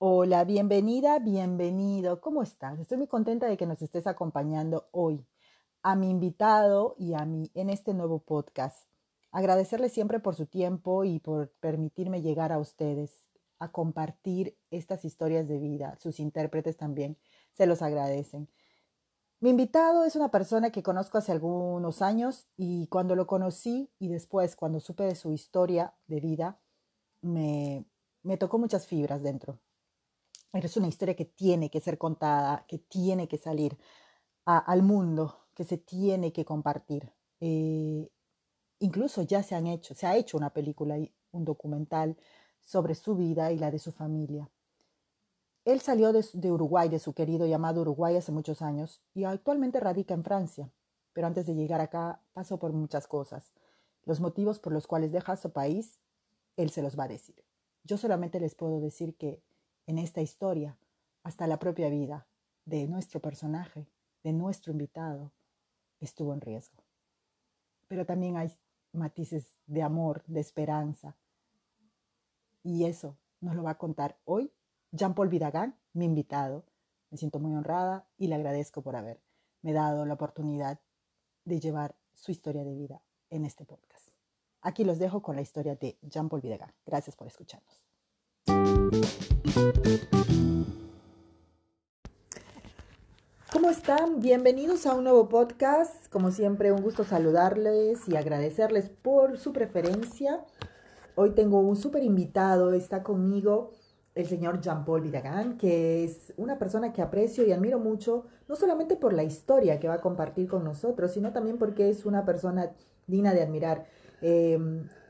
Hola, bienvenida, bienvenido. ¿Cómo estás? Estoy muy contenta de que nos estés acompañando hoy, a mi invitado y a mí en este nuevo podcast. Agradecerle siempre por su tiempo y por permitirme llegar a ustedes, a compartir estas historias de vida. Sus intérpretes también se los agradecen. Mi invitado es una persona que conozco hace algunos años y cuando lo conocí y después cuando supe de su historia de vida, me, me tocó muchas fibras dentro. Es una historia que tiene que ser contada, que tiene que salir al mundo, que se tiene que compartir. Eh, incluso ya se han hecho, se ha hecho una película, un documental sobre su vida y la de su familia. Él salió de, de Uruguay, de su querido llamado Uruguay hace muchos años y actualmente radica en Francia, pero antes de llegar acá pasó por muchas cosas. Los motivos por los cuales deja su país, él se los va a decir. Yo solamente les puedo decir que en esta historia, hasta la propia vida de nuestro personaje, de nuestro invitado, estuvo en riesgo. Pero también hay matices de amor, de esperanza. Y eso nos lo va a contar hoy Jean-Paul Vidagán, mi invitado. Me siento muy honrada y le agradezco por haberme dado la oportunidad de llevar su historia de vida en este podcast. Aquí los dejo con la historia de Jean-Paul Vidagán. Gracias por escucharnos. ¿Cómo están? Bienvenidos a un nuevo podcast. Como siempre, un gusto saludarles y agradecerles por su preferencia. Hoy tengo un súper invitado, está conmigo el señor Jean-Paul Vidagán, que es una persona que aprecio y admiro mucho, no solamente por la historia que va a compartir con nosotros, sino también porque es una persona digna de admirar. Eh,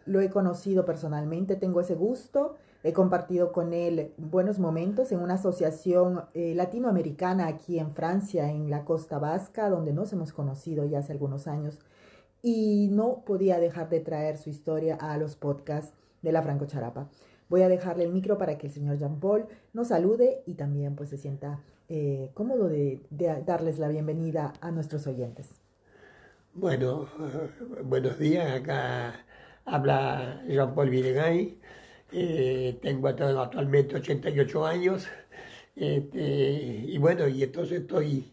lo he conocido personalmente, tengo ese gusto He compartido con él buenos momentos en una asociación eh, latinoamericana aquí en Francia, en la costa vasca, donde nos hemos conocido ya hace algunos años. Y no podía dejar de traer su historia a los podcasts de la Franco Charapa. Voy a dejarle el micro para que el señor Jean Paul nos salude y también pues se sienta eh, cómodo de, darles la bienvenida a nuestros oyentes. Bueno, uh, buenos días. Acá habla Jean Paul Videgay. Eh, tengo actualmente 88 años. Este, y bueno, y entonces estoy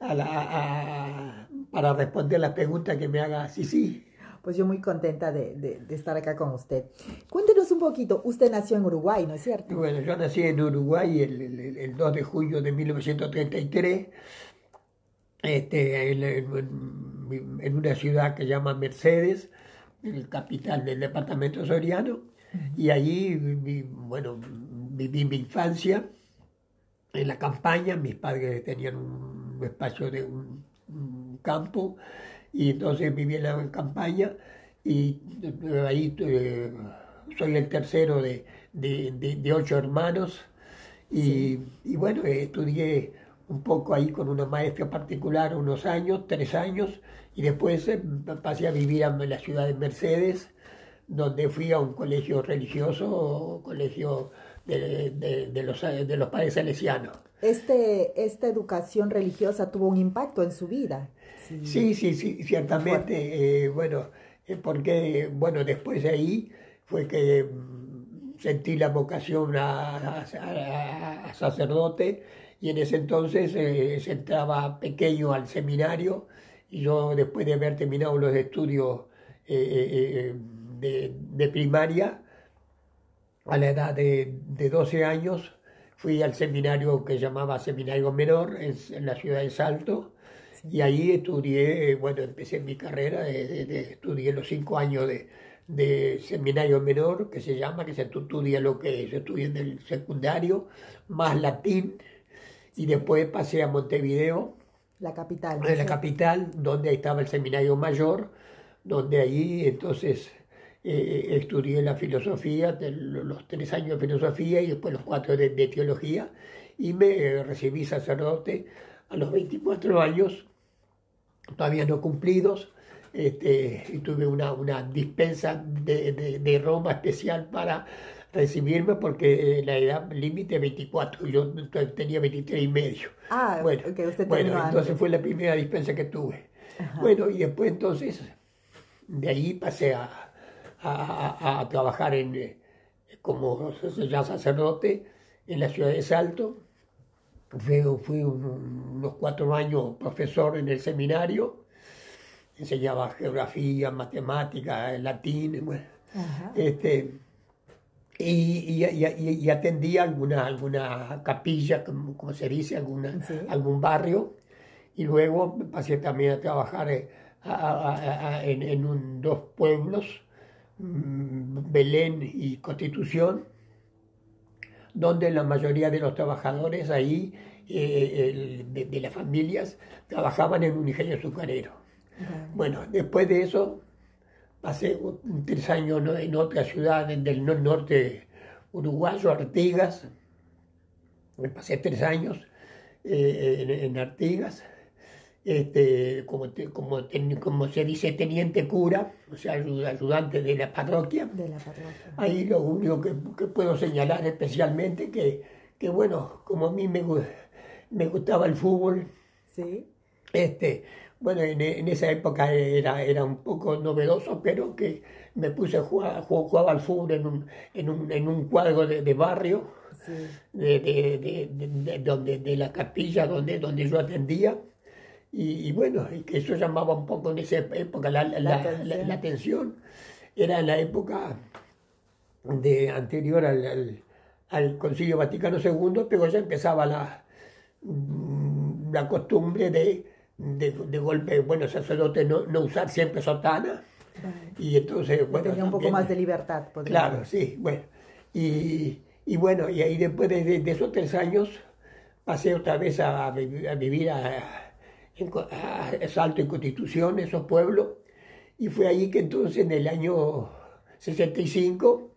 a la, a, para responder las preguntas que me haga sí, sí. Pues yo muy contenta de, de, de, estar acá con usted. Cuéntenos un poquito, usted nació en Uruguay, ¿no es cierto? Bueno, yo nací en Uruguay el, el, el 2 de julio de 1933, este, en, en, en una ciudad que se llama Mercedes, el capital del departamento soriano. Y allí, bueno, viví mi infancia en la campaña, mis padres tenían un espacio de un, un campo y entonces viví en la campaña y ahí eh, soy el tercero de, de, de, de ocho hermanos y, sí. y, bueno, estudié un poco ahí con una maestra particular unos años, tres años, y después eh, pasé a vivir en la ciudad de Mercedes donde fui a un colegio religioso, colegio de, de, de, los, de los padres salesianos. Este, ¿Esta educación religiosa tuvo un impacto en su vida? Sí, sí, sí, sí ciertamente. Eh, bueno, eh, porque, bueno, después de ahí fue que mm, sentí la vocación a, a, a sacerdote y en ese entonces eh, se entraba pequeño al seminario y yo después de haber terminado los estudios eh, eh, de, de, primaria, a la edad de, de, 12 años, fui al seminario que llamaba Seminario Menor en, en la ciudad de Salto. Y ahí estudié, bueno, empecé mi carrera, de, de, estudié los cinco años de, de seminario menor, que se llama, que se estudia lo que se estudia en el secundario, más latín, y después pasé a Montevideo. La capital. En la capital, donde estaba el seminario mayor, donde ahí entonces eh, estudié la filosofía, de los tres años de filosofía y después los cuatro de, de teología, y me recibí sacerdote a los 24 años, todavía no cumplidos, este, y tuve una, una dispensa de, de, de, Roma especial para recibirme porque la edad límite 24, yo tenía 23 y medio. Ah, bueno, okay, usted bueno entonces antes. fue la primera dispensa que tuve. Ajá. Bueno, y después entonces, de ahí pasé a, a, a trabajar en, como ya sacerdote en la ciudad de Salto. Fui, fui unos cuatro años profesor en el seminario. Enseñaba geografía, matemática, latín. este, y, y, atendía alguna, alguna capilla, como, se dice, alguna, algún barrio. Y luego pasé también a trabajar eh, en, en dos pueblos, Belén y Constitución, donde la mayoría de los trabajadores ahí, eh, de, las familias, trabajaban en un ingenio azucarero. Bueno, después de eso pasé tres años en otra ciudad del norte uruguayo, Artigas, pasé tres años eh, en Artigas este, como, como, como, se dice, teniente cura, o sea, ayudante de la parroquia. De la parroquia. Ahí lo único que, puedo señalar especialmente que, que, bueno, como a mí me, me gustaba el fútbol, ¿Sí? este, bueno, en, esa época era, era un poco novedoso, pero que me puse a jugar, jugaba al fútbol en un, en un, en un cuadro de, de barrio, de, de, de, donde, de la capilla donde, donde yo atendía y, bueno, y que eso llamaba un poco en esa época la, la, atención. Era en la época de, anterior al, al, Concilio Vaticano II, pero ya empezaba la, mm, la costumbre de, de, golpe, bueno, sacerdote no, no usar siempre sotana. Y entonces, bueno. Tenía un poco más de libertad. Claro, sí, bueno. Y, y, bueno, y ahí después de, esos tres años pasé otra vez a, a vivir a en Salto y Constitución, esos pueblos, y fue ahí que entonces en el año 65,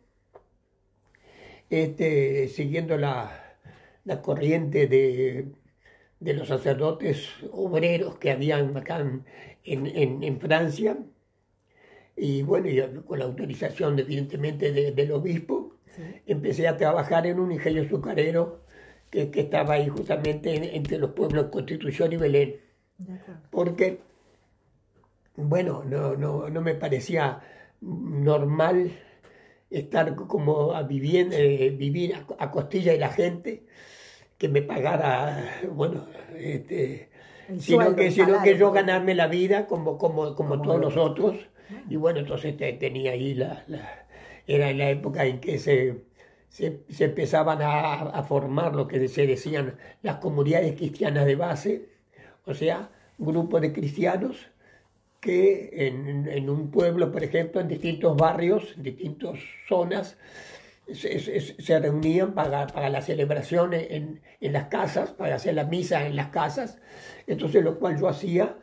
este, siguiendo la, la corriente de, de, los sacerdotes obreros que habían acá en, en, Francia, y bueno, con la autorización evidentemente del obispo, empecé a trabajar en un ingenio azucarero que, que estaba ahí justamente entre los pueblos Constitución y Belén porque, bueno, no, no, no me parecía normal estar como a vivir, eh, vivir a, costilla de la gente, que me pagara, bueno, este, sino, que, sino que yo ganarme la vida como, como, como, todos los otros. Y bueno, entonces tenía ahí la, era en la época en que se, se, empezaban a, a, formar lo que se decían las comunidades cristianas de base, o sea, grupo de cristianos que en, un pueblo, por ejemplo, en distintos barrios, en distintas zonas, se, reunían para, para la celebración en, las casas, para hacer la misa en las casas. Entonces, lo cual yo hacía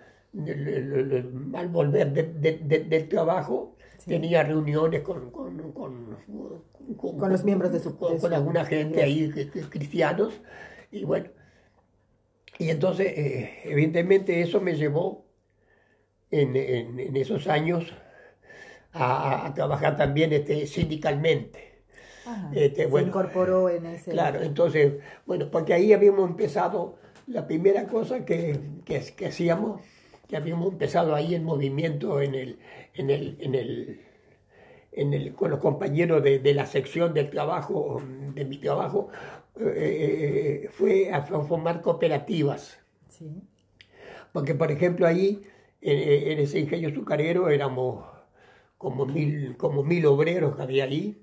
al volver del trabajo, tenía reuniones con, con, con, los miembros de su Con, alguna gente ahí, cristianos, y bueno, y entonces, eh, evidentemente, eso me llevó en, esos años a, trabajar también este, sindicalmente. Este, se incorporó en ese... Claro, entonces, bueno, porque ahí habíamos empezado, la primera cosa que, que, hacíamos, que habíamos empezado ahí el movimiento en el, en el, en el, en el, con los compañeros de, de la sección del trabajo, de mi trabajo, eh, fue a formar cooperativas. Porque, por ejemplo, ahí, en, ese ingenio azucarero, éramos como mil, como mil obreros que había ahí.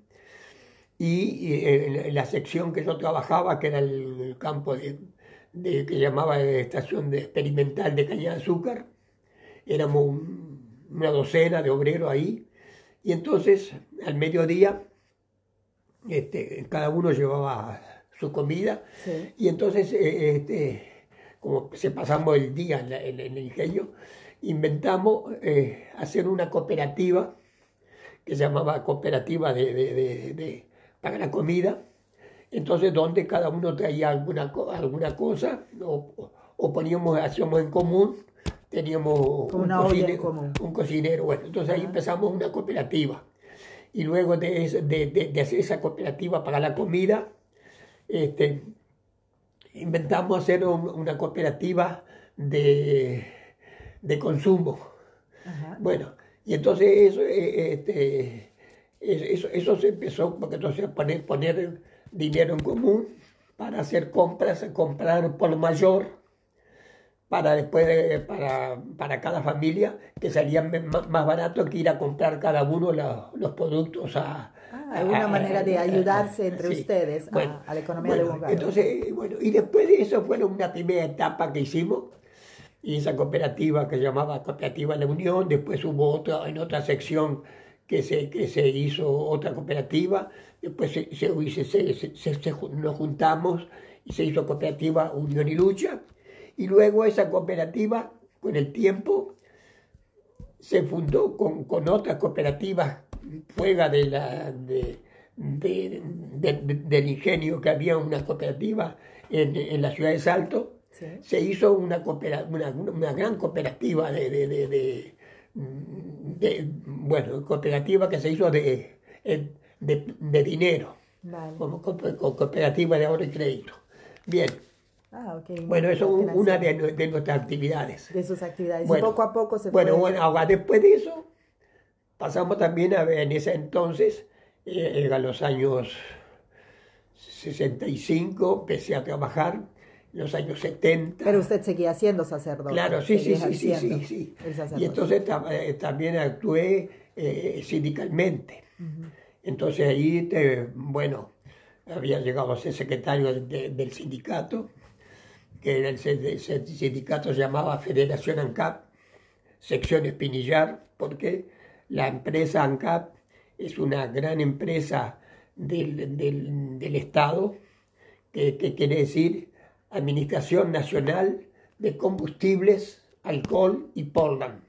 Y en la sección que yo trabajaba, que era el campo de, que llamaba estación de experimental de caña de azúcar, éramos una docena de obreros ahí. Y entonces, al mediodía, este, cada uno llevaba su comida. Y entonces, eh, este, como se pasamos el día en, el ingenio, inventamos eh, hacer una cooperativa que se llamaba Cooperativa de, de, para la Comida. Entonces, donde cada uno traía alguna, alguna cosa o, poníamos, hacíamos en común, teníamos un, cocinero, un cocinero. Bueno, entonces ahí empezamos una cooperativa. Y luego de, de hacer esa cooperativa para la comida, este, inventamos hacer una cooperativa de, de consumo. Bueno, y entonces eso, eh, este, eso, eso, se empezó porque entonces poner, poner dinero en común para hacer compras, comprar por mayor para después para, para, cada familia que salía más barato que ir a comprar cada uno los, productos a, ah, alguna manera de ayudarse entre ustedes a, la economía de Bulgaria. Entonces, bueno, y después de eso fue una primera etapa que hicimos y esa cooperativa que se llamaba Cooperativa La Unión, después hubo otra, en otra sección que se, que se hizo otra cooperativa, después se, se, nos juntamos y se hizo cooperativa Unión y Lucha, y luego esa cooperativa, con el tiempo, se fundó con, con otras cooperativas fuera de la, de, del ingenio, que había una cooperativa en, en la ciudad de Salto. Se hizo una, una, una, gran cooperativa de, bueno, cooperativa que se hizo de, de, dinero, como cooperativa de ahorro y crédito. Bien, Ah, bueno, eso es una de, nuestras actividades. De sus actividades. y poco a poco se bueno. Bueno, ahora después de eso, pasamos también a ver, en ese entonces, eh, a los años 65, empecé a trabajar, en los años 70. Pero usted seguía siendo sacerdote. Claro, sí, sí, sí, sí, sí, sí. Y entonces eh, también actué eh, sindicalmente. Entonces ahí, bueno, había llegado a ser secretario del sindicato que el, sindicato se llamaba Federación ANCAP, sección Espinillar, porque la empresa ANCAP es una gran empresa del, Estado, que, quiere decir Administración Nacional de Combustibles, Alcohol y Portland.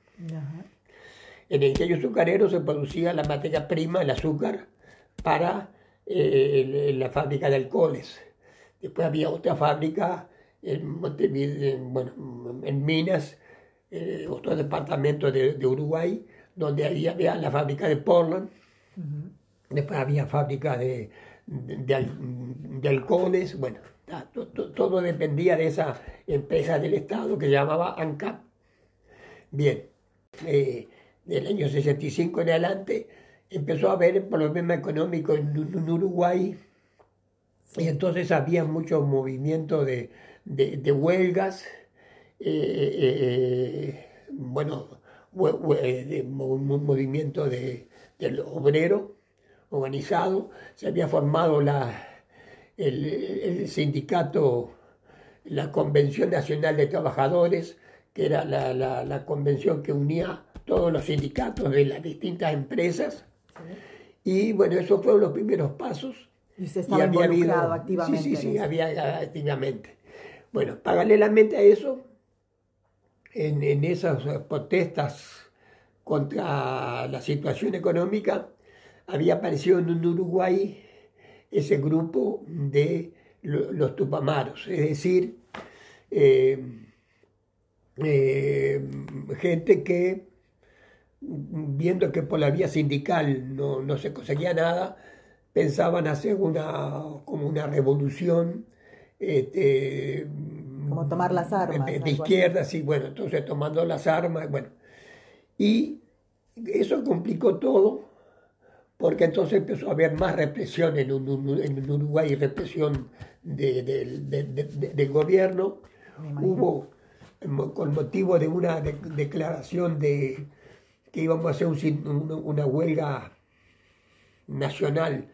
En el ingenio azucarero se producía la materia prima, el azúcar, para eh, la fábrica de alcoholes. Después había otra fábrica en bueno, en Minas, eh, otro departamento de, Uruguay, donde había, había, la fábrica de Portland, después había fábrica de, de, alcoholes, bueno, todo dependía de esa empresa del Estado que se llamaba ANCAP. Bien, eh, del año 65 en adelante empezó a haber problema económico en, en Uruguay. Y entonces había mucho movimiento de, de, huelgas, eh, eh, eh, bueno, un movimiento de, del obrero organizado, se había formado la, el, sindicato, la Convención Nacional de Trabajadores, que era la, convención que unía todos los sindicatos de las distintas empresas. Y bueno, esos fueron los primeros pasos. Y usted estaba involucrado activamente. Sí, sí, sí, había activamente. Bueno, paralelamente a eso, en, esas protestas contra la situación económica, había aparecido en Uruguay ese grupo de los tupamaros, es decir, eh, eh, gente que, viendo que por la vía sindical no, se conseguía nada, pensaban hacer una, como una revolución este, como tomar las armas. De, izquierda, sí, bueno, entonces tomando las armas, bueno. Y eso complicó todo, porque entonces empezó a haber más represión en, en Uruguay, represión del gobierno. Hubo, con motivo de una declaración de que íbamos a hacer una huelga nacional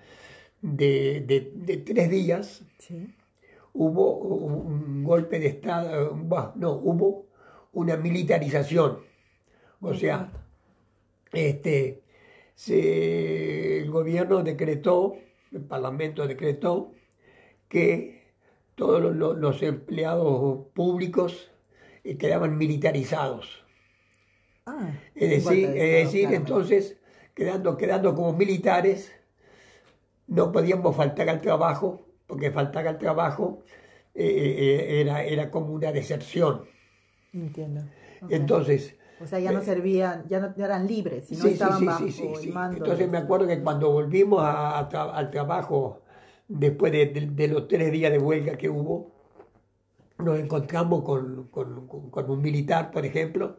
de, tres días, ¿Sí? Hubo un golpe de Estado, no, hubo una militarización. O sea, este, el gobierno decretó, el Parlamento decretó que todos los, empleados públicos eh, quedaban militarizados. Ah, es decir, es decir entonces, quedando, quedando como militares, no podíamos faltar al trabajo porque faltar al trabajo eh, eh, era, era como una deserción. Entiendo. Entonces... O sea, ya no eh, servían, ya no eran libres, sino sí, estaban bajo el mando. Entonces me acuerdo que cuando volvimos al trabajo, después de, los tres días de huelga que hubo, nos encontramos con, un militar, por ejemplo,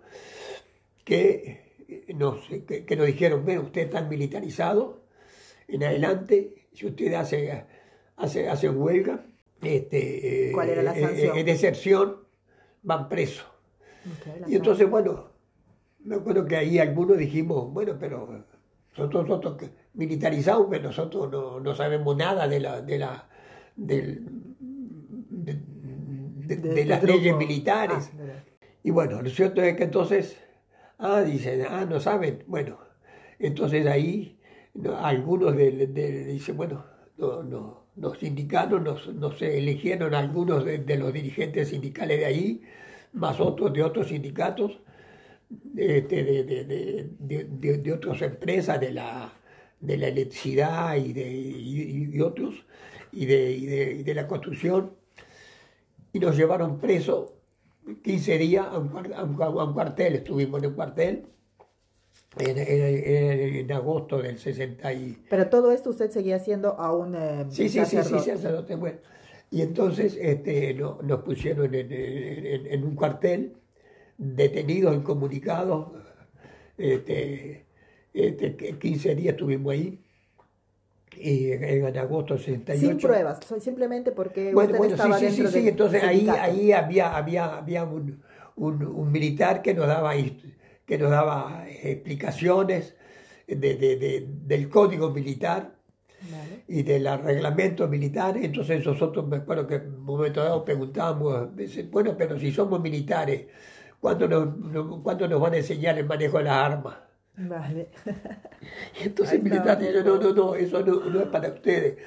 que nos, que, nos dijeron, bueno, usted está militarizado, en adelante, si usted hace hace, huelga, este, ¿Cuál era la eh, sanción? eh, deserción, van presos. Y entonces, bueno, me acuerdo que ahí algunos dijimos, bueno, pero nosotros, nosotros militarizados, pero nosotros no, no sabemos nada de la, de la, del- de, de- de de este las leyes militares. Ah, Y bueno, lo cierto es que entonces, ah, dicen, ah, no saben. Bueno, entonces ahí no, algunos de, de- dicen, bueno, no, no, los sindicatos nos, nos eligieron algunos de, los dirigentes sindicales de ahí, más otros de otros sindicatos, este, de, de, de, otras empresas de la, de la electricidad y de y, de, la construcción, y nos llevaron presos 15 días a un- a un cuartel, estuvimos en un cuartel en, en- en agosto del 60 y... Pero todo esto usted seguía haciendo aún eh, Sí, sí, sí, sí, sacerdote. sacerdote, bueno. Y entonces este, no- nos pusieron en, en- un cuartel, detenidos, incomunicados, este, este, 15 días estuvimos ahí, y en, agosto del 68. Sin pruebas, simplemente porque Bueno, usted bueno, sí, estaba sí, sí, dentro sí, del entonces ahí, ahí había, había, había un, un- un militar que nos daba, inst- que nos daba explicaciones de- de- de- del código militar Vale. y del reglamento militar, entonces nosotros me acuerdo que en un momento dado preguntábamos, bueno, pero si somos militares, ¿cuándo nos, no- ¿cuándo nos van a enseñar el manejo de las armas? Vale. Entonces el militar dice, no, no, no, eso no, no es para ustedes.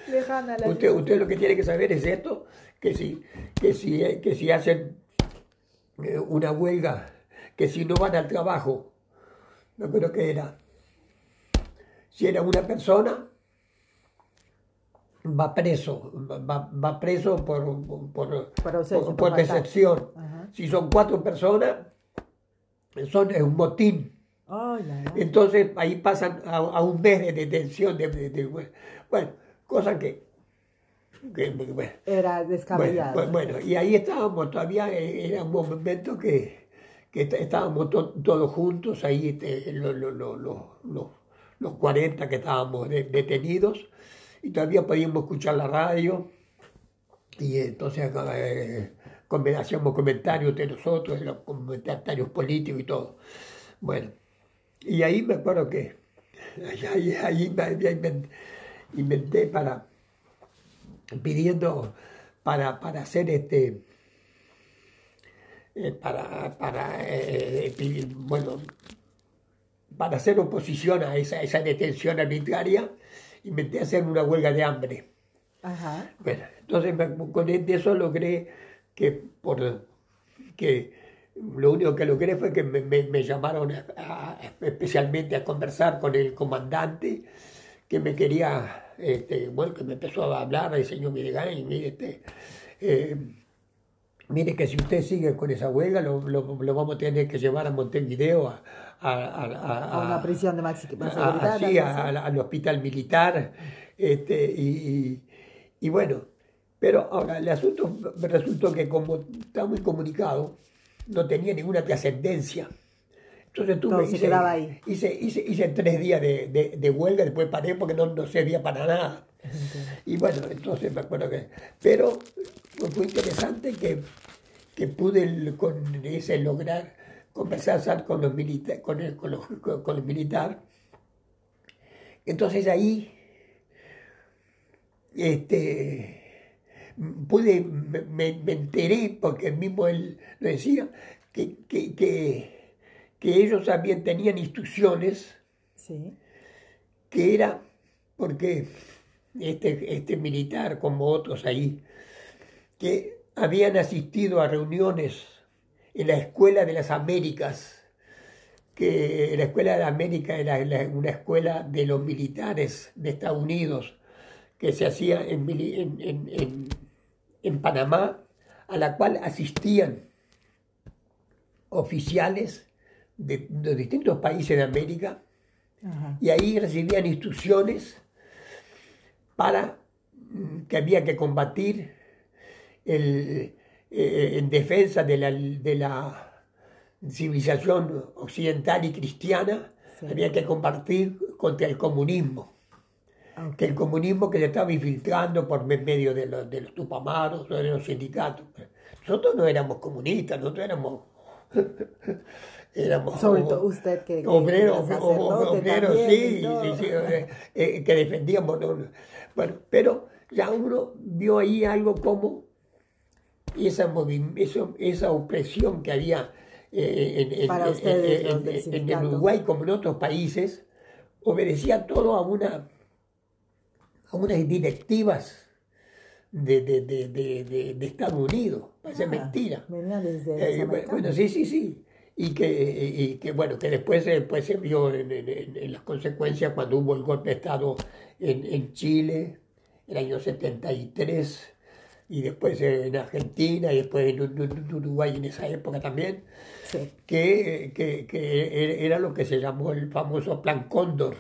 Usted, usted lo que tiene que saber es esto, que si, que si, que si hacen eh, una huelga, que si no van al trabajo, no creo que era, si era una persona, va preso, va, va preso por, por, Por por-. Ajá. Si son cuatro personas, son es un motín. Ay, la, la. Entonces ahí pasan a, a un mes de detención. De, de- de- bueno, cosa que, que- bueno, Era bueno, pues, bueno, y ahí estábamos todavía, eh, era un momento que, que est- estábamos to- todos juntos, ahí este, lo- lo- lo- lo- lo- los 40 que estábamos de- detenidos, y todavía podíamos escuchar la radio, y entonces eh, hacíamos comentarios de nosotros, de los comentarios políticos y todo. Bueno, y ahí me acuerdo que ahí, ahí- me inventé para pidiendo para, para hacer este eh, para, para eh, bueno para hacer oposición a esa, esa detención arbitraria inventé hacer una huelga de hambre Ajá. bueno, entonces con eso logré que por que lo único que logré fue que me, me- me llamaron a- a- especialmente a conversar con el comandante que me quería, este, bueno, que me empezó a hablar el señor Videgán y mire, este, eh, mire que si usted sigue con esa huelga lo, lo- lo vamos a tener que llevar a Montevideo a, a, a- a- A una prisión de máxima a- seguridad. a- al hospital militar, este, y, y- y bueno, pero ahora el asunto me resultó que como está muy comunicado, no tenía ninguna trascendencia. Entonces tuve, ahí. Hice, hice, hice tres días de, de- de huelga, después paré porque no, no servía para nada. Y bueno, entonces me acuerdo que... Pero fue interesante que, que pude con ese lograr conversar con los militares, con el, con los- con- con el militar. Entonces ahí este, pude, me, me- me enteré, porque mismo él lo decía, que, que, que, que ellos también tenían instrucciones Sí. que era porque este, este militar, como otros ahí, que habían asistido a reuniones en la Escuela de las Américas, que la Escuela de las Américas era una escuela de los militares de Estados Unidos, que se hacía en, en- en- en- en Panamá, a la cual asistían oficiales de, de distintos países de América, Ajá. y ahí recibían instrucciones para mm, que había que combatir el, eh, en defensa de la, de la civilización occidental y cristiana, Sí. había que combatir contra el comunismo. que el comunismo que se estaba infiltrando por medio de los, de los tupamaros, de los sindicatos. Nosotros no éramos comunistas, nosotros éramos éramos sobre todo usted que, obreros, obreros sí, sí, sí eh, eh, que defendíamos bueno pero ya uno vio ahí algo como esa esa, esa opresión que había eh, en, en, en, en, Uruguay como en otros países obedecía todo a una a unas directivas de, de, de, de Estados Unidos. Parece ah, mentira. desde bueno sí sí sí y que, y que bueno, que después, después se vio en, en, las consecuencias cuando hubo el golpe de Estado en, en Chile, el año 73, y después en Argentina, y después en, Uruguay en esa época también, que, que, que, era lo que se llamó el famoso Plan Cóndor.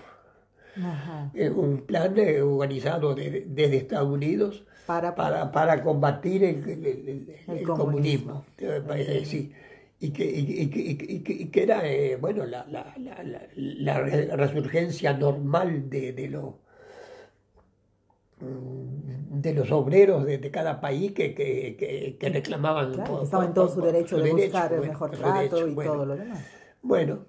Un plan organizado desde Estados Unidos para, para, para combatir el, el, comunismo. comunismo. Sí y que, y, que, era, eh, bueno, la, la, la, la, resurgencia normal de, de, lo, mm, de los obreros de, de cada país que, que, que reclamaban. estaban en todo su derecho de buscar el mejor trato y todo lo demás. Bueno,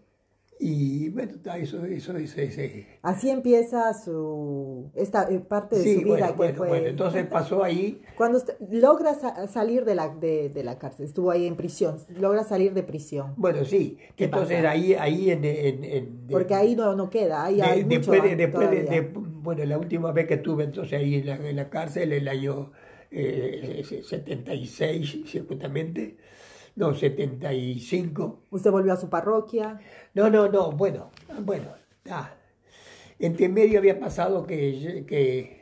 y bueno, eso, eso, eso, Así empieza su esta eh, parte de su vida que bueno, fue. Bueno, entonces pasó ahí. Cuando logra salir de la, de, de, la cárcel, estuvo ahí en prisión, logra salir de prisión. Bueno, sí, entonces ahí, ahí en, en, Porque ahí no, no queda, ahí hay después, mucho después de, bueno, la última vez que estuve entonces ahí en la, en la cárcel, el año eh, 76, ciertamente no, 75. ¿Usted volvió a su parroquia? No, no, no, bueno, bueno, ah, entre medio había pasado que, que,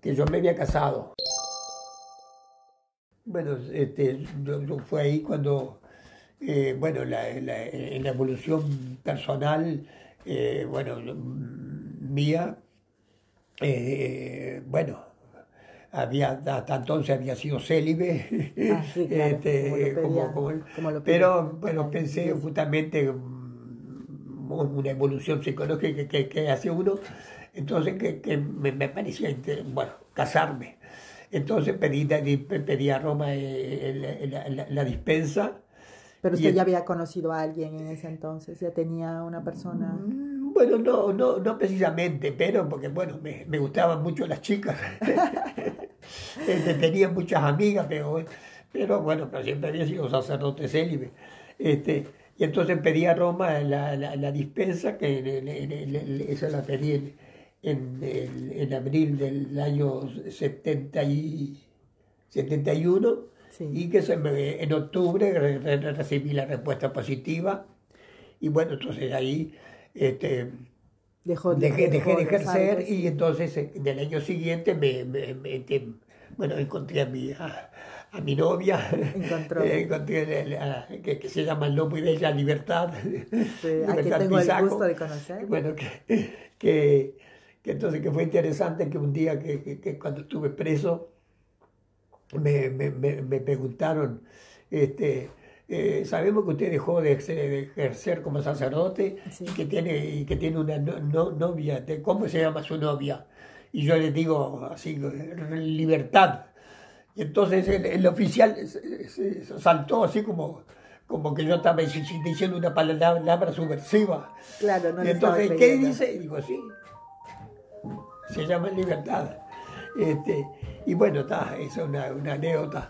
que yo me había casado. Bueno, este, yo, fue ahí cuando, eh, bueno, la, la, en la evolución personal, eh, bueno, mía, eh, bueno, había, hasta entonces había sido célibe, ah, este, pero bueno, pensé justamente una evolución psicológica que, que, hace uno, entonces que, que me, me, parecía, bueno, casarme. Entonces pedí, pedí a Roma eh, la, la, dispensa. Pero usted ya había conocido a alguien en ese entonces, ya tenía una persona. Mm, bueno, no, no, no precisamente, pero porque bueno, me, me gustaban mucho las chicas. Este, tenía muchas amigas, pero, pero bueno, pero siempre había sido sacerdote célibe. Este, y entonces pedí a Roma la, la, dispensa, que esa la pedí en, en, abril del año 70 y, 71, y que se en octubre recibí la respuesta positiva. Y bueno, entonces ahí este, dejé, de ejercer y entonces eh, del año siguiente me, bueno, encontré a mi, a, mi novia, eh, encontré que, se llama El Lobo y Bella Libertad. Sí, quien tengo el gusto de conocer. Bueno, que, que, entonces que fue interesante que un día que, que cuando estuve preso me, me, me, preguntaron, este, eh, sabemos que usted dejó de ejercer, como sacerdote y, que tiene, y que tiene una no, novia, ¿cómo se llama su novia? y yo les digo así, libertad. Y entonces el, oficial saltó así como, como que yo estaba diciendo una palabra subversiva. Claro, no y entonces, ¿qué dice? Y digo, sí, se llama libertad. Este, y bueno, está, esa es una, una anécdota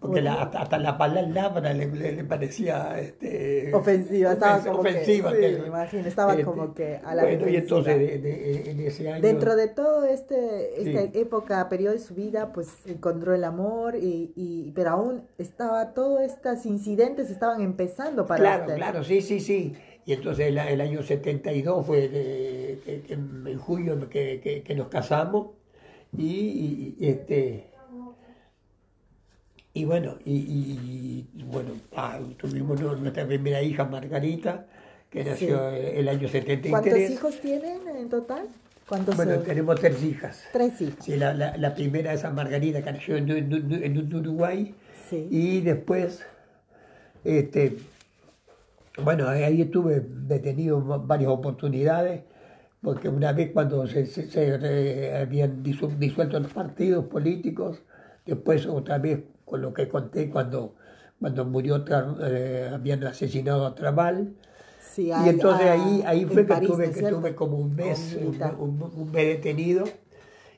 porque hasta, la palabra le, le, parecía este, ofensiva, estaba como ofensiva, que, sí, me imagino, estaba este, como que a la Bueno, y entonces de, en ese año... Dentro de todo este, esta época, periodo de su vida, pues encontró el amor, y, y pero aún estaba, todos estos incidentes estaban empezando para Claro, claro, sí, sí, sí. Y entonces el, el año 72 fue que, en julio que, que, nos casamos, y, y este y bueno, y, bueno ah, tuvimos nuestra primera hija Margarita, que nació el año 73. ¿Cuántos hijos tienen en total? ¿Cuántos bueno, tenemos tres hijas. Tres hijas. Sí, la, la, la primera es Margarita, que nació en, en, Uruguay. Sí. Y después, este, bueno, ahí estuve detenido varias oportunidades porque una vez cuando se, se- se, habían disu- disuelto los partidos políticos, después otra vez con lo que conté cuando, cuando murió, eh, habían asesinado a Trabal, Sí, y entonces ah, ahí, ahí fue que, París, ¿no tuve, que tuve como un mes, un, militar. un- un mes detenido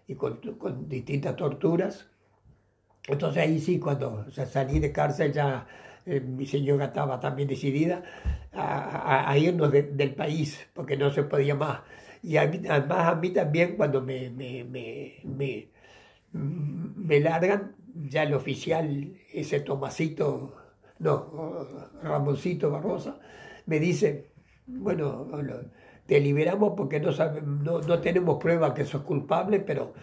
y con, con distintas torturas. Entonces ahí sí, cuando o sea, salí de cárcel ya eh, mi señora estaba también decidida a, a- a irnos de- del país porque no se podía más. Y a mí- además a mí también cuando me, me, me, me, me largan, ya el oficial, ese Tomasito, no, Ramoncito Barrosa, me dice, bueno, te liberamos porque no, sabe- no, no tenemos pruebas que sos culpable, pero,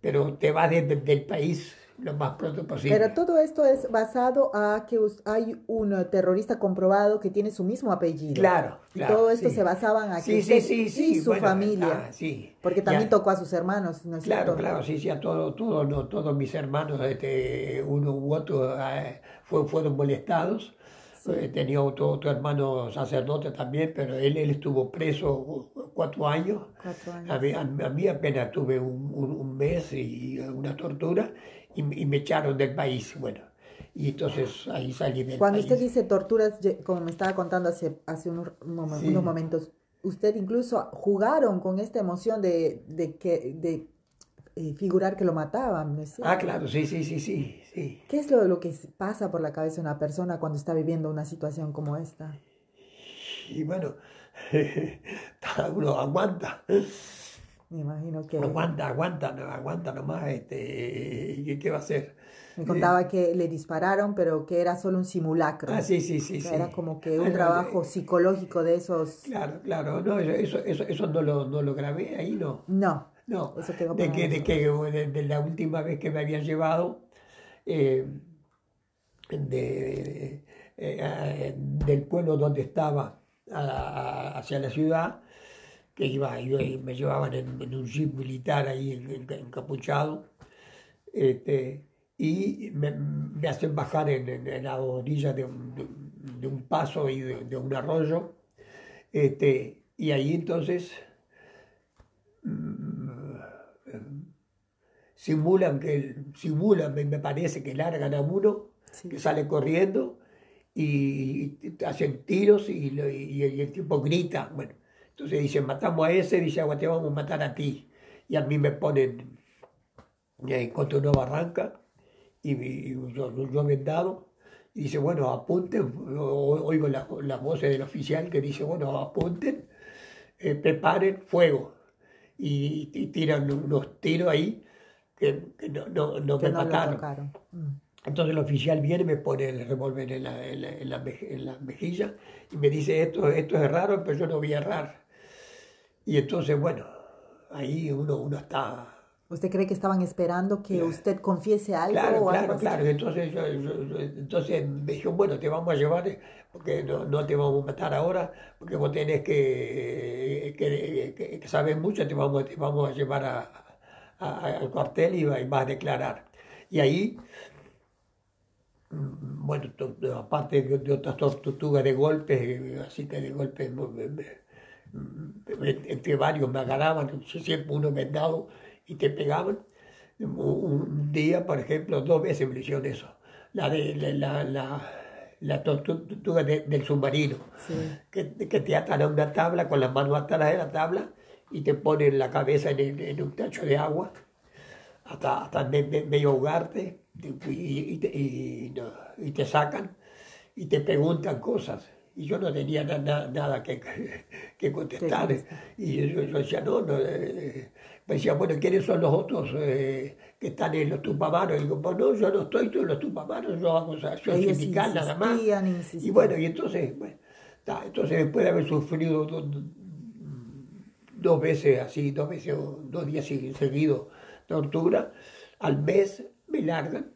pero te vas de- de- del país lo más pronto posible. Pero todo esto es basado a que hay un terrorista comprobado que tiene su mismo apellido. Claro, Y claro, todo esto sí. se basaban a que Sí, usted sí, sí, sí, y su bueno, familia. ah, sí. Porque también Ya. tocó a sus hermanos, ¿no es Claro, cierto? claro, sí, sí, a todos todo, no, todos mis hermanos, este, uno u otro, eh, fue- fueron molestados. Eh, tenía otro, otro hermano sacerdote también, pero él, él estuvo preso cuatro años. Cuatro años. A mí, a, a mí apenas tuve un, un- un mes y una tortura y, y me echaron del país. Bueno, y entonces ahí salí del Cuando país. usted dice torturas, como me estaba contando hace, hace unos, momen- Sí. unos momentos, usted incluso jugaron con esta emoción de, de que de eh, figurar que lo mataban, ¿no es cierto? Ah, claro, sí, sí, sí, sí, sí. ¿Qué es lo, lo que pasa por la cabeza de una persona cuando está viviendo una situación como esta? Y bueno, uno aguanta. Me imagino que Aguanta, aguanta, no, aguanta nomás, este, ¿y ¿qué va a hacer? me contaba que le dispararon, pero que era solo un simulacro. Ah, sí, sí, sí. Era como que un Ah, no, trabajo eh, psicológico de esos. Claro, claro, no, eso, eso, eso no, lo, no lo grabé ahí, no. No, No, Eso quedó de que, de que de, de la última vez que me habían llevado eh, de, eh, del pueblo donde estaba a- a- hacia la ciudad, que iba, yo- me llevaban en, en un jeep militar ahí en- en- encapuchado, este, y me, me hacen bajar en, en- en la orilla de un, de un- paso y de, de un arroyo, este, y ahí entonces simulan que simulan, me, parece que largan a uno, Sí. que sale corriendo y, hacen tiros y, y- y el tipo grita. Bueno, entonces dicen, matamos a ese, dice, agua, te vamos a matar a ti. Y a mí me ponen eh, contra una barranca y, y yo, yo vendado. Y dice, bueno, apunten, oigo las las voces del oficial que dice, bueno, apunten, eh, preparen fuego. Y, y tiran unos tiros ahí que, que no, no, no que me no mataron. Mm. Entonces el oficial viene y me pone el revólver en la, en la, en la meje- en la mejilla y me dice, esto, esto es raro, pero yo no voy a errar. Y entonces, bueno, ahí uno, uno está... ¿Usted cree que estaban esperando que usted confiese algo Claro, o algo claro, así? claro. Entonces, yo, yo- yo- entonces me dijo, bueno, te vamos a llevar, eh, porque no, no te vamos a matar ahora, porque vos tenés que, que, que, que sabes mucho, te vamos, te vamos a llevar a, a- al cuartel y, y vas a declarar. Y ahí, mm, bueno, aparte de, otras tortugas de golpes, eh, así que de golpes, me- me- entre varios me agarraban, siempre uno vendado y te pegaban. Un, día, por ejemplo, dos veces me hicieron eso. La de la, la, la, tortuga de- del submarino, Sí. que, que te atan a una tabla con las manos atadas de la tabla y te ponen la cabeza en, el- en un tacho de agua hasta, hasta me- me- medio ahogarte y, y te sacan y te preguntan cosas. Y yo no tenía na- na- nada que, que contestar. Y yo, yo decía, no, no. eh, me decía, bueno, ¿quiénes son los otros eh, que están en los tupamanos? Y digo, pues no, yo no estoy en los tupamanos, yo hago acción sindical nada más. insistían, Y bueno, y entonces, bueno, ta, entonces después de haber sufrido do- do- dos veces así, dos veces, o dos días segui- seguidos tortura, al mes me largan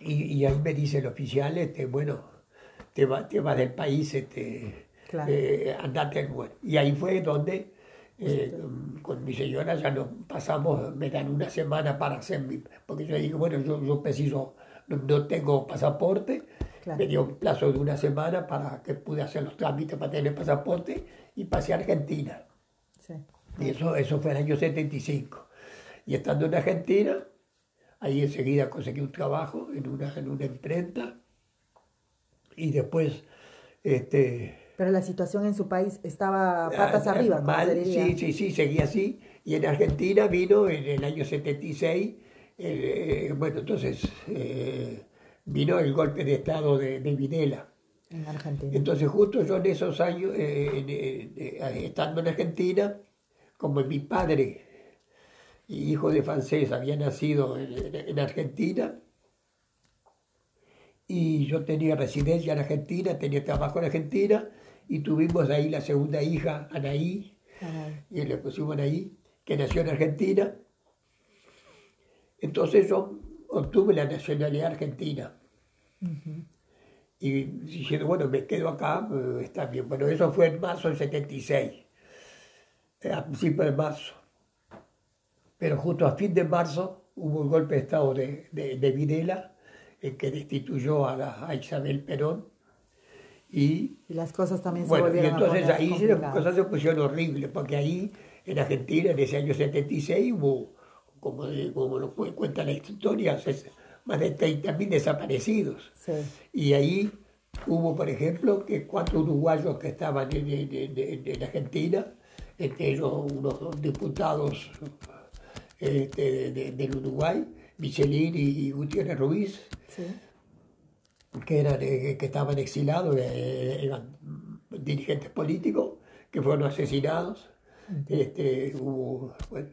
y, y ahí me dice el oficial, este, bueno, te vas te va del país, este, Claro. eh, andate, bueno. Y ahí fue donde eh, con mi señora ya nos pasamos, me dan una semana para hacer mi, porque yo digo, bueno, yo, yo preciso, no, no tengo pasaporte, Claro. me dio un plazo de una semana para que pude hacer los trámites para tener pasaporte y pasé a Argentina. Sí. Y eso, eso fue el año 75. Y estando en Argentina, ahí enseguida conseguí un trabajo en una, en una imprenta. Y después, este, Pero la situación en su país estaba patas Ah, arriba, mal, se diría. sí, sí, sí, seguía así. Y en Argentina vino en el año 76, eh, bueno, entonces eh, vino el golpe de Estado de, de Videla. En Argentina. Entonces justo yo en esos años, eh, eh, estando en Argentina, como mi padre, hijo de francés, había nacido en, en- en Argentina, y yo tenía residencia en Argentina, tenía trabajo en Argentina, y tuvimos ahí la segunda hija, Anaí, Caray. y le pusimos ahí, que nació en Argentina. Entonces yo obtuve la nacionalidad argentina. Y diciendo, bueno, me quedo acá, eh, está bien. Bueno, eso fue en marzo del 76, eh, a principios de marzo. Pero justo a fin de marzo hubo un golpe de Estado de, de, de Videla, en que destituyó a, la- a Isabel Perón. Y Y las cosas también bueno, se y volvieron entonces a ahí las cosas se pusieron horribles, porque ahí en Argentina, en ese año 76, hubo, como, como lo cu- cuenta la historia, más de 30.000 desaparecidos. Sí. Y ahí hubo, por ejemplo, que cuatro uruguayos que estaban en, en- en- en- en Argentina, entre ellos unos diputados este, de- del Uruguay, Michelin y Gutiérrez Ruiz, Sí. que, eran, eh, que estaban exilados, eh, eran dirigentes políticos que fueron asesinados. Este, hubo, bueno,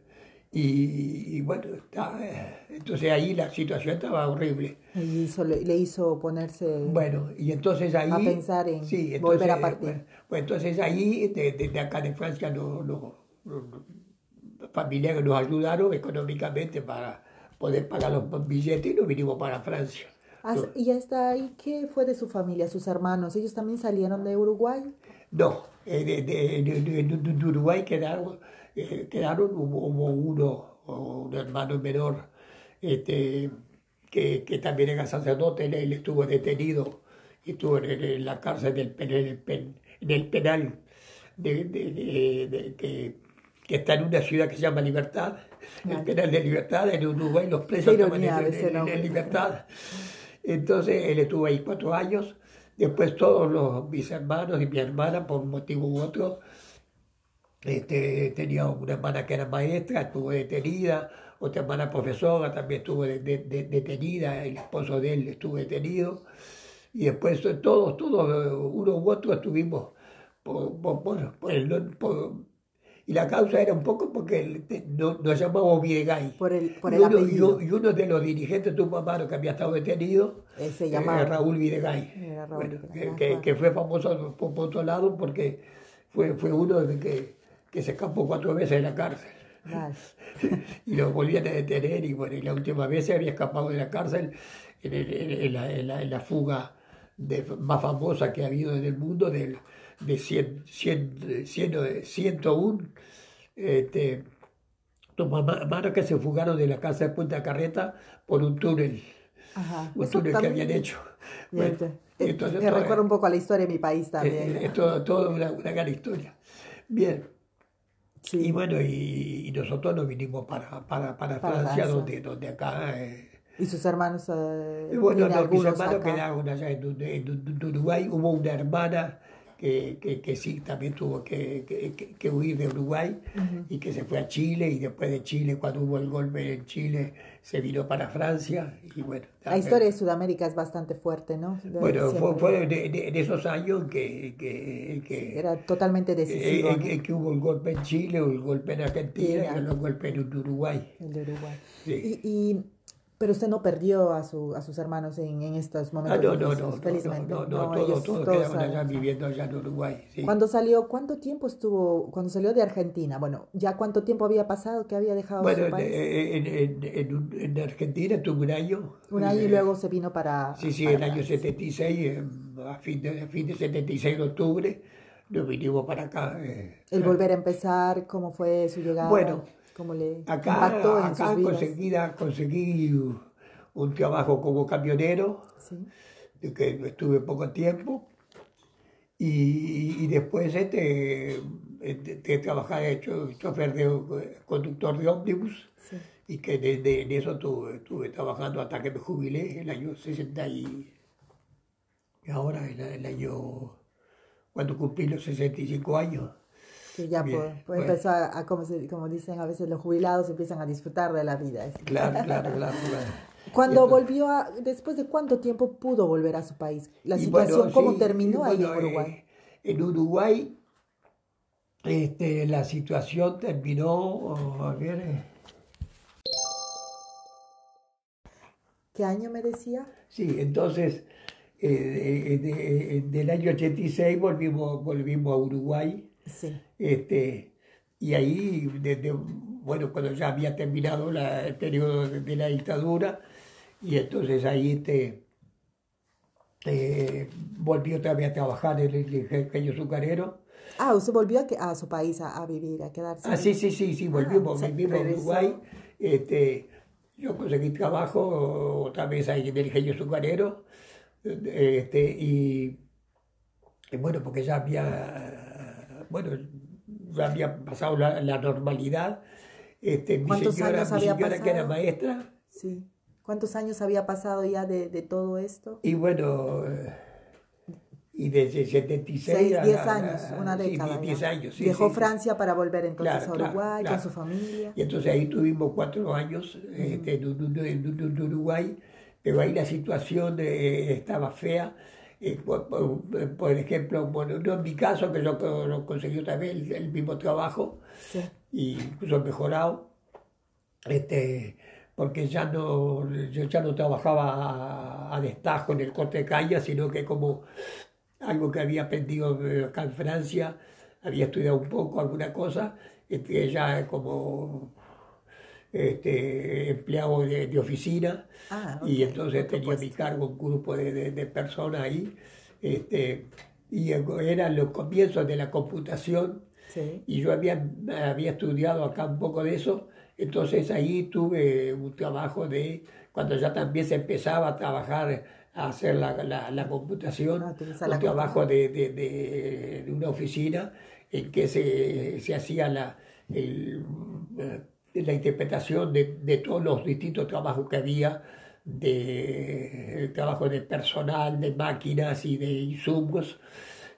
y, y bueno, está, eh, entonces ahí la situación estaba horrible. Y hizo- le, hizo ponerse. Bueno, y entonces ahí... A pensar en sí, volver a entonces, partir. Bueno, pues entonces ahí, de- desde acá de Francia, no, no, no- familiares nos ayudaron económicamente para poder pagar los billetes y nos vinimos para Francia. Has- y hasta ahí, ¿qué fue de su familia, sus hermanos? ¿Ellos también salieron de Uruguay? No, eh, de, de- de- de- Uruguay quedaron, eh, quedaron hubo, hubo uno, un hermano menor, este, que, que también era sacerdote, él, él estuvo detenido y estuvo en, en la cárcel del en el, pen- en el penal de, de- de- de- que, que está en una ciudad que se llama Libertad, el penal de Libertad, en Uruguay los presos estaban en, en- en- Libertad. Entonces él estuvo ahí cuatro años. Después todos los, mis hermanos y mi hermana, por un motivo u otro, este, tenía una hermana que era maestra, estuvo detenida, otra hermana profesora también estuvo de- de- de- detenida, el esposo de él estuvo detenido. Y después todos, todos, uno u otro estuvimos por, por- por- por el- y la causa era un poco porque el- te- no- nos llamamos Videgaray. Por el, por y, el uno, y apellido. u- y uno de los dirigentes de un mamaro que había estado detenido Eh, se eh, llamaba. Raúl Videgaray. Era Raúl Bueno, que, que- que fue famoso por, por otro lado porque fue, fue uno de que, que se escapó cuatro veces de la cárcel. Vale. Y lo volvían a detener y bueno, y la última vez se había escapado de la cárcel en, el- en- la, en la- en la fuga de- más famosa que ha habido en el mundo del, de 100, 100, 100, 101 este, hermanos que se fugaron de la casa de Punta Carreta por un túnel, Ajá. un túnel que habían hecho. Bueno, eh, entonces me recuerda un poco a la historia de mi país eh, también. Es todo, todo una, una gran historia. Bien, Sí. y bueno, y, y nosotros nos vinimos para, para, para, Para Francia. Donde, donde acá... eh, Y sus hermanos. eh, bueno, no, mis hermanos acá. quedaron allá en, en- en Uruguay. Hubo una hermana que, que, que sí también tuvo que, que- huir de Uruguay y que se fue a Chile. Y después de Chile, cuando hubo el golpe en Chile, se vino para Francia. Y bueno, La historia de Sudamérica es bastante fuerte, ¿no? De- Bueno, fue, fue de, de- de esos años que, que, que, Era totalmente eh, decisivo. eh, ¿no? que- que hubo el golpe en Chile, el golpe en Argentina Sí, y el golpe en Uruguay. El de Uruguay. Sí. Y, y- pero usted no perdió a, su, a sus hermanos en, en estos Ah, momentos. no, no, no, no, felizmente. no, no, no, ellos todos, todos todos allá viviendo allá en Uruguay. sí. Cuando salió, ¿cuánto tiempo estuvo, cuando salió de Argentina? Bueno, ¿ya cuánto tiempo había pasado que había dejado Bueno, su en, país? en, en, en, en Argentina tuve un año. Un año y eh, luego se vino para... Sí, sí, para el año Francia. 76, eh, a fin de, a fin de 76 de octubre, nos vinimos para acá. eh, El volver a empezar, ¿cómo fue su llegada? Bueno, ¿Cómo le Acá, en acá sus conseguí, conseguí un trabajo como camionero, Sí. de que estuve poco tiempo, y, y después este, eh, de, trabajar hecho chofer de conductor de ómnibus y que desde en eso estuve, trabajando hasta que me jubilé en el año 60 y, y ahora en el año cuando cumplí los 65 años. Que ya pues, empezó a, como, como, dicen a veces los jubilados, empiezan a disfrutar de la vida. Claro, claro, claro. Cuando volvió a, después de cuánto tiempo pudo volver a su país, la situación, ¿cómo terminó ahí en Uruguay? Eh, en Uruguay, este, la situación terminó, a ver, eh. ¿Qué año me decía? Sí, entonces, eh, del año 86 volvimos, volvimos a Uruguay. Sí. Este, y ahí, desde, bueno, cuando ya había terminado el periodo de, la dictadura, y entonces ahí este, eh, volvió otra vez a trabajar en el ingenio azucarero. Ah, usted volvió a, su país a, vivir, a quedarse. Ah, sí, sí, sí, sí, volvimos, ah, volvimos a Uruguay. Este, yo conseguí trabajo otra vez ahí en el ingenio azucarero. Este, y, bueno, porque ya había, bueno, ya había pasado la, normalidad. Este, mi señora, mi señora que era maestra. Sí. ¿Cuántos años había pasado ya de, de todo esto? Y bueno, y desde 76 10 años, una década. Sí, 10 años, sí, Dejó Francia para volver entonces a Uruguay con su familia. Y entonces ahí tuvimos cuatro años este, en, Uruguay, pero ahí la situación eh, estaba fea. Eh, por, ejemplo, bueno, no en mi caso, que yo, yo conseguí otra vez el, mismo trabajo, y incluso mejorado. Este, porque ya no, yo ya no trabajaba a, destajo en el corte de caña, sino que como algo que había aprendido acá en Francia, había estudiado un poco alguna cosa, este, ya como este, empleado de, oficina, ah, y entonces tenía mi cargo un grupo de, de, personas ahí, este, y eran los comienzos de la computación, y yo había, había estudiado acá un poco de eso, entonces ahí tuve un trabajo de, cuando ya también se empezaba a trabajar, a hacer la, la, computación, ah, un trabajo de, de, de, una oficina en que se, se hacía la, el, la interpretación de, todos los distintos trabajos que había, de trabajo de personal, de máquinas y de insumos.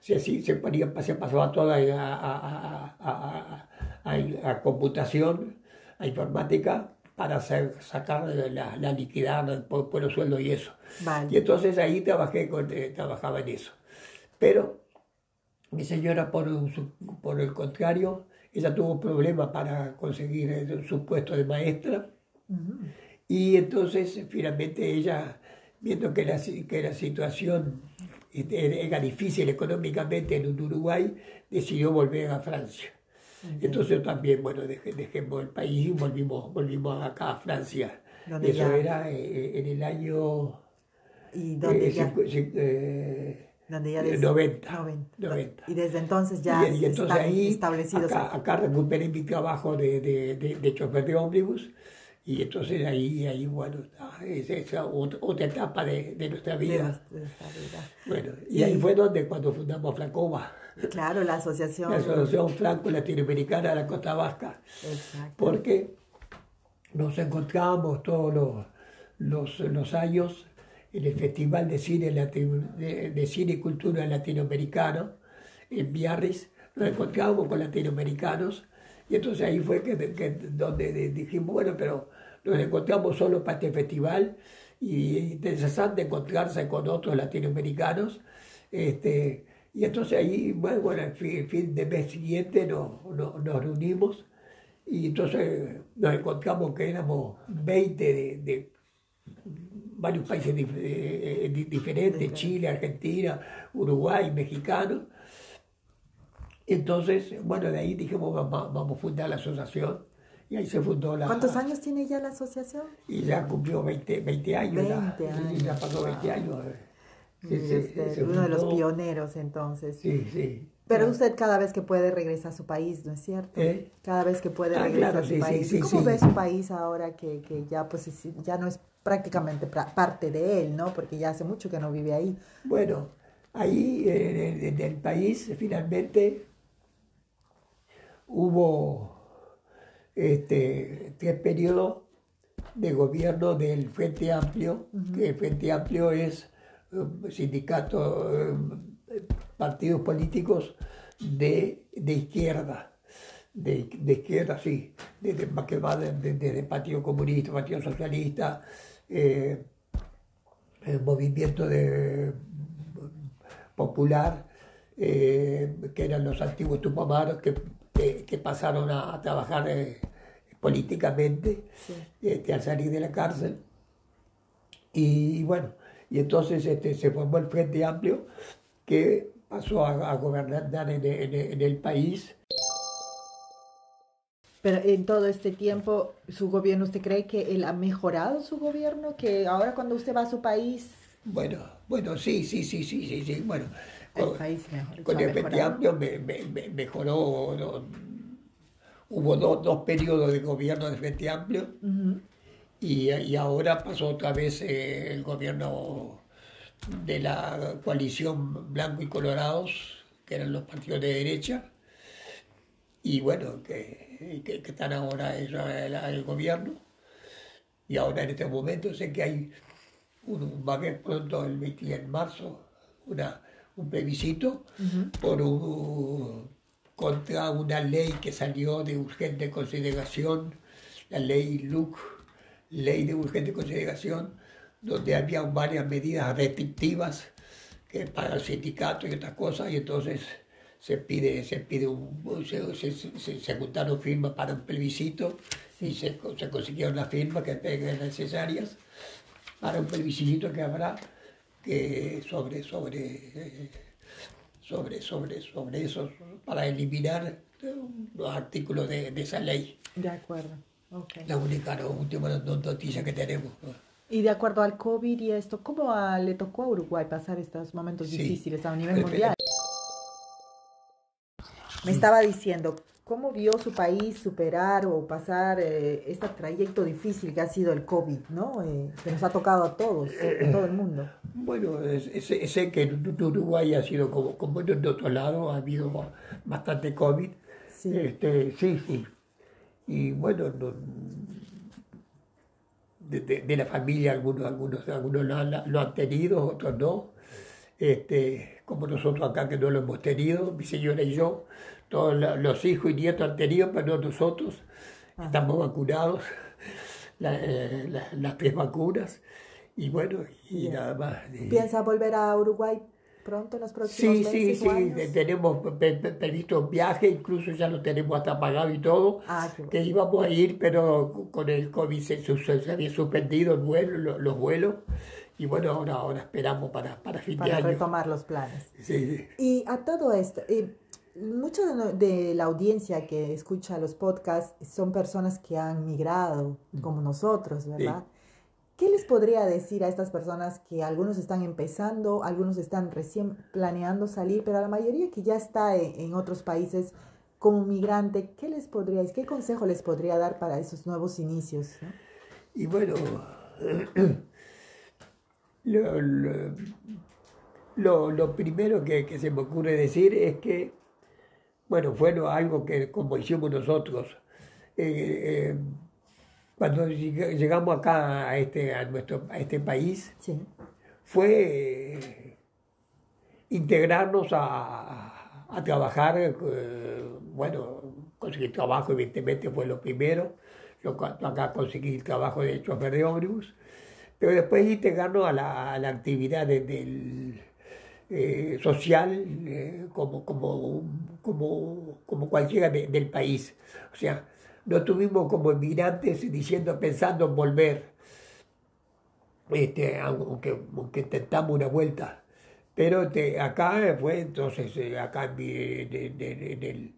Se, se, ponía, se pasaba toda a, a, a, a computación informática para hacer, sacar la, la liquidar por, los sueldos y eso. Y entonces ahí trabajé con, eh, trabajaba en eso. Pero mi señora, por, por el contrario, ella tuvo problemas para conseguir eh, su puesto de maestra. Y entonces, finalmente, ella, viendo que la, que la situación este, era difícil económicamente en Uruguay, decidió volver a Francia. Entonces también, bueno, dejemos el país y volvimos, volvimos acá a Francia. Eso era eh, eh, en el año... ¿Y dónde eh, ya? Eh, ya 90, 90, Y desde entonces ya y, entonces ahí, establecidos. Acá, acá, recuperé mi trabajo de, de, de, de chofer de ómnibus. Y entonces ahí, ahí bueno, es esa otra, etapa de, de nuestra vida. Bueno, y, ahí fue donde cuando fundamos Flacoma. Claro, la asociación. La Asociación Franco-Latinoamericana de la Costa Vasca. Exacto. Porque nos encontramos todos los, los, los años el Festival de Cine, de, Cine y Cultura Latinoamericano en Biarritz. Nos encontramos con latinoamericanos y entonces ahí fue que, donde dijimos, bueno, pero nos encontramos solo para este festival y es interesante encontrarse con otros latinoamericanos. Este, y entonces ahí, bueno, el fin, de mes siguiente nos, nos, reunimos y entonces nos encontramos que éramos 20 de, varios países eh, diferentes, Chile, Argentina, Uruguay, mexicanos. Entonces, bueno, de ahí dijimos, vamos, a fundar la asociación. Y ahí se fundó la... ¿Cuántos años tiene ya la asociación? Y ya cumplió 20, 20 años. 20 años. ya pasó 20 años. Este, uno de los pioneros entonces. Sí, sí. Pero usted cada vez que puede regresa a su país, ¿no es cierto? ¿Eh? Cada vez que puede ah, regresa a su país. ¿Cómo ve su país ahora que, que, ya, pues, ya no es prácticamente parte de él, ¿no? Porque ya hace mucho que no vive ahí. Bueno, ahí en, el país finalmente hubo este, tres periodos de gobierno del Frente Amplio, que el Frente Amplio es um, sindicato, um, partidos políticos de, izquierda, de, izquierda, sí, desde, que va desde el Partido Comunista, Partido Socialista, eh, el movimiento de, popular, eh, que eran los antiguos tupamaros que, que, pasaron a, trabajar eh, políticamente este, al salir de la cárcel. Y, bueno, y entonces este, se formó el Frente Amplio que pasó a, gobernar en, en, el país. Pero en todo este tiempo, su gobierno, ¿usted cree que él ha mejorado su gobierno? Que ahora cuando usted va a su país... Bueno, bueno, sí, sí, sí, sí, sí, sí. Bueno, el con, país mejor, con el Frente Amplio me, mejoró hubo dos, periodos de gobierno del Frente Amplio. Y, ahora pasó otra vez eh, el gobierno de la coalición Blanco y Colorados, que eran los partidos de derecha, y bueno, que, están ahora en el, gobierno. Y ahora en este momento sé que hay un, va a haber pronto el 20 de marzo una, un plebiscito por un contra una ley que salió de urgente consideración, la ley LUC, ley de urgente consideración, donde había varias medidas restrictivas que para el sindicato y otras cosas, y entonces se pide, se pide un, se, juntaron firmas para un plebiscito y se, consiguieron las firmas que eran necesarias para un plebiscito que habrá que sobre, sobre sobre, sobre, sobre eso, para eliminar los artículos de, esa ley. De acuerdo. La única última noticia que tenemos. Y de acuerdo al COVID y esto, ¿cómo le tocó a Uruguay pasar estos momentos difíciles a nivel mundial? Me estaba diciendo, ¿cómo vio su país superar o pasar eh, este trayecto difícil que ha sido el COVID, ¿no? Eh, que nos ha tocado a todos, a todo el mundo. Bueno, sé, que en Uruguay ha sido como, como en otro lado, ha habido bastante COVID. Sí, este, sí, sí. Y bueno, de, la familia algunos, algunos, algunos lo, han, tenido, otros no. Este, como nosotros acá que no lo hemos tenido, mi señora y yo, todos los hijos y nietos han tenido, pero no nosotros. Estamos vacunados, eh, las tres vacunas. Y bueno, y nada más. ¿Piensa volver a Uruguay pronto, en los próximos sí, meses? Sí, sí, sí, tenemos previsto un viaje, incluso ya lo tenemos hasta pagado y todo, ah, que íbamos a ir, pero con el COVID se, se, había suspendido el vuelo, los, vuelos. Y bueno, ahora, ahora esperamos para, para fin de año. Para retomar los planes. Sí, sí. Y a todo esto, mucha de, la audiencia que escucha los podcasts son personas que han migrado, como nosotros, ¿verdad? ¿Qué les podría decir a estas personas que algunos están empezando, algunos están recién planeando salir, pero a la mayoría que ya está en, otros países como migrante, ¿qué les podría, qué consejo les podría dar para esos nuevos inicios? Y bueno, lo, primero que, se me ocurre decir es que, bueno, fue algo que como hicimos nosotros, eh, eh, cuando llegamos acá a este, a nuestro, a este país, fue eh, integrarnos a, a, trabajar, bueno, conseguir trabajo evidentemente fue lo primero, yo acá conseguí el trabajo de chofer de ómnibus, pero después integrarnos a la, a la actividad del, eh, social como, como, como, como cualquiera del país. O sea, no estuvimos como inmigrantes diciendo, pensando en volver, este, aunque, intentamos una vuelta. Pero este, acá fue entonces, eh, acá en,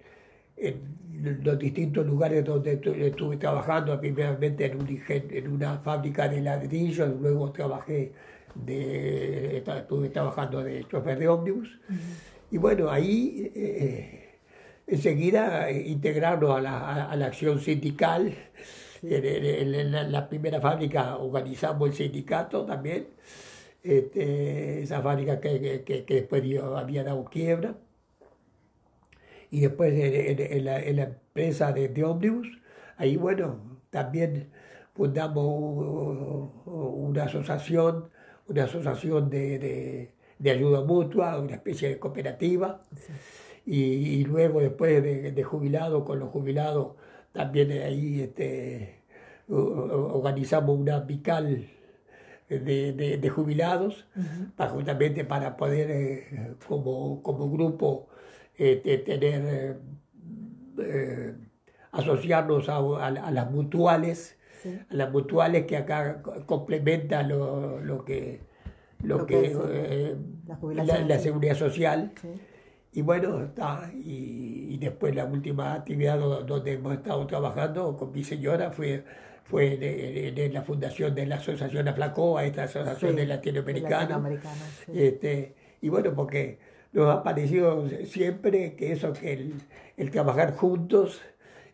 los distintos lugares donde estuve trabajando, primeramente en, un, en una fábrica de ladrillos, luego trabajé de, estuve trabajando de chofer de ómnibus. Y bueno, ahí eh, enseguida eh, integrarnos a la, a la acción sindical. En, la, primera fábrica organizamos el sindicato también, este, esa fábrica que, que, que después había dado quiebra. y después en, la, empresa de, de Omnibus, ahí bueno, también fundamos una asociación, una asociación de, ayuda mutua, una especie de cooperativa. Y, luego después de, jubilado, con los jubilados, también ahí este, organizamos una vical de, jubilados, para, justamente para poder eh, como, como grupo este, tener, eh, asociarnos a, las mutuales, a las mutuales que acá complementan lo, lo que, lo, que, eh, la, seguridad social. Y bueno, está, y, después la última actividad donde hemos estado trabajando con mi señora fue fue en, la fundación de la Asociación Aflacoa, esta asociación de latinoamericanos. este, y bueno, porque nos ha parecido siempre que eso, que el, trabajar juntos,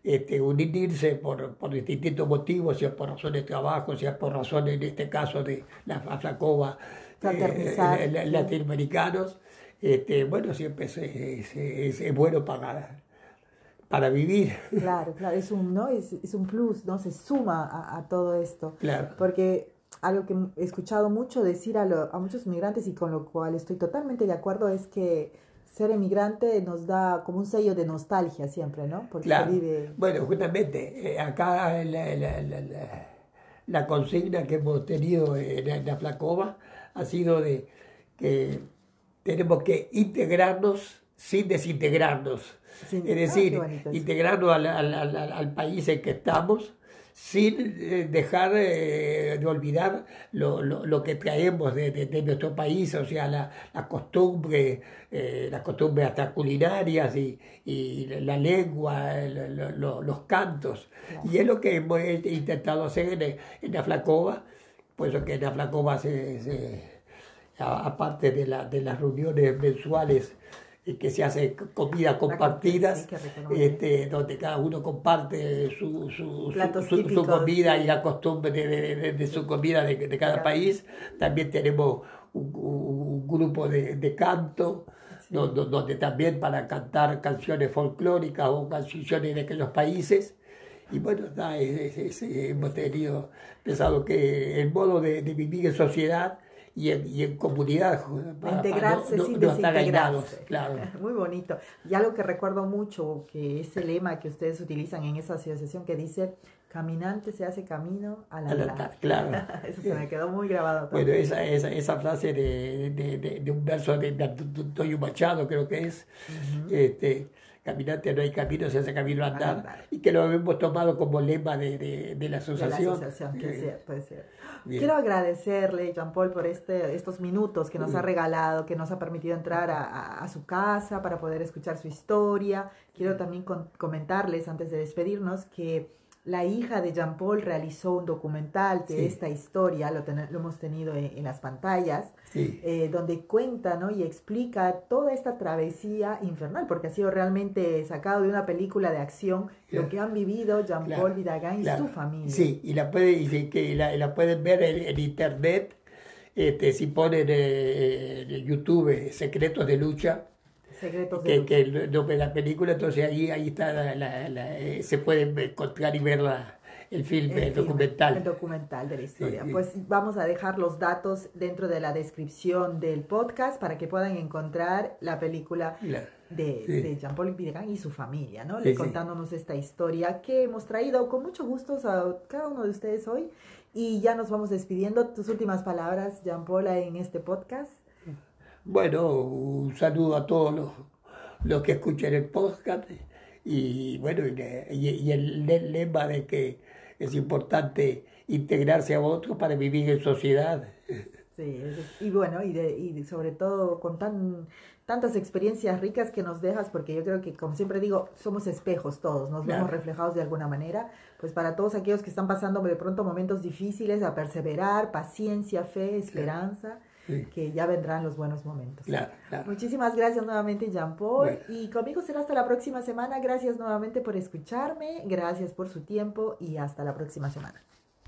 este, unirse por, por, distintos motivos, sea por razones de trabajo, sea por razones, en este caso, de la Aflacoa, eh, latinoamericanos, este, bueno, siempre es, es, bueno para, para vivir. Claro, claro, es un, ¿no? es, es un plus, ¿no? Se suma a, a, todo esto. Claro. Porque algo que he escuchado mucho decir a, a muchos migrantes y con lo cual estoy totalmente de acuerdo es que ser emigrante nos da como un sello de nostalgia siempre, ¿no? Porque claro. vive... Bueno, justamente, eh, acá la, la, la, la, consigna que hemos tenido en, la Flacova ha sido de que tenemos que integrarnos sin desintegrarnos. es decir, integrarnos al, al, al, país en que estamos sin eh, dejar eh, de olvidar lo, lo, lo, que traemos de, de, nuestro país, o sea, la, la costumbre, eh, las costumbres hasta culinarias y, y la lengua, los cantos. Y es lo que hemos intentado hacer en, en la Flacova, pues que en la Flacova se, aparte de, la, de las reuniones mensuales que se hace comida compartidas, este, donde cada uno comparte su, su, su, comida y la costumbre de, de, su comida de, de cada país. También tenemos un, grupo de, canto, donde, también para cantar canciones folclóricas o canciones de aquellos países. Y bueno, hemos tenido pensado que el modo de, vivir en sociedad y en, y en comunidad. integrarse sin desintegrarse. Claro. Muy bonito. Y algo que recuerdo mucho, que ese lema que ustedes utilizan en esa asociación que dice, caminante se hace camino al andar. Claro. Eso se me quedó muy grabado. Bueno, esa, esa, esa frase de, de, de, un verso de Antonio Machado, creo que es, este, caminante no hay camino, se hace camino al andar, y que lo hemos tomado como lema de, de la asociación. La asociación, que es cierto, es cierto. Quiero agradecerle, Jean Paul, por este, estos minutos que nos ha regalado, que nos ha permitido entrar a, su casa para poder escuchar su historia. Quiero también comentarles, antes de despedirnos, que la hija de Jean Paul realizó un documental de esta historia, lo, lo hemos tenido en, las pantallas, eh, donde cuenta ¿no? y explica toda esta travesía infernal, porque ha sido realmente sacado de una película de acción lo que han vivido Jean Paul Vidagán y su familia. Sí, y la, puede, que la, la pueden ver en, internet, este, si ponen eh, en YouTube Secretos de Lucha Secretos de que, que la película, entonces ahí, ahí está, la, eh, se puede encontrar y ver el film, el, documental. El documental de la historia. Pues vamos a dejar los datos dentro de la descripción del podcast para que puedan encontrar la película de, Jean-Paul y su familia, ¿no? contándonos esta historia que hemos traído con mucho gusto a cada uno de ustedes hoy. Y ya nos vamos despidiendo. Tus últimas palabras, Jean-Paul, en este podcast. Bueno, un saludo a todos los, los que escuchan el podcast y bueno, y, el, lema de que es importante integrarse a otros para vivir en sociedad. Sí, y bueno, y, de, y sobre todo con tan, tantas experiencias ricas que nos dejas, porque yo creo que, como siempre digo, somos espejos todos, nos vemos reflejados de alguna manera, pues para todos aquellos que están pasando de pronto momentos difíciles, a perseverar, paciencia, fe, esperanza que ya vendrán los buenos momentos. Muchísimas gracias nuevamente, Jean Paul. Y conmigo será hasta la próxima semana. Gracias nuevamente por escucharme, gracias por su tiempo y hasta la próxima semana.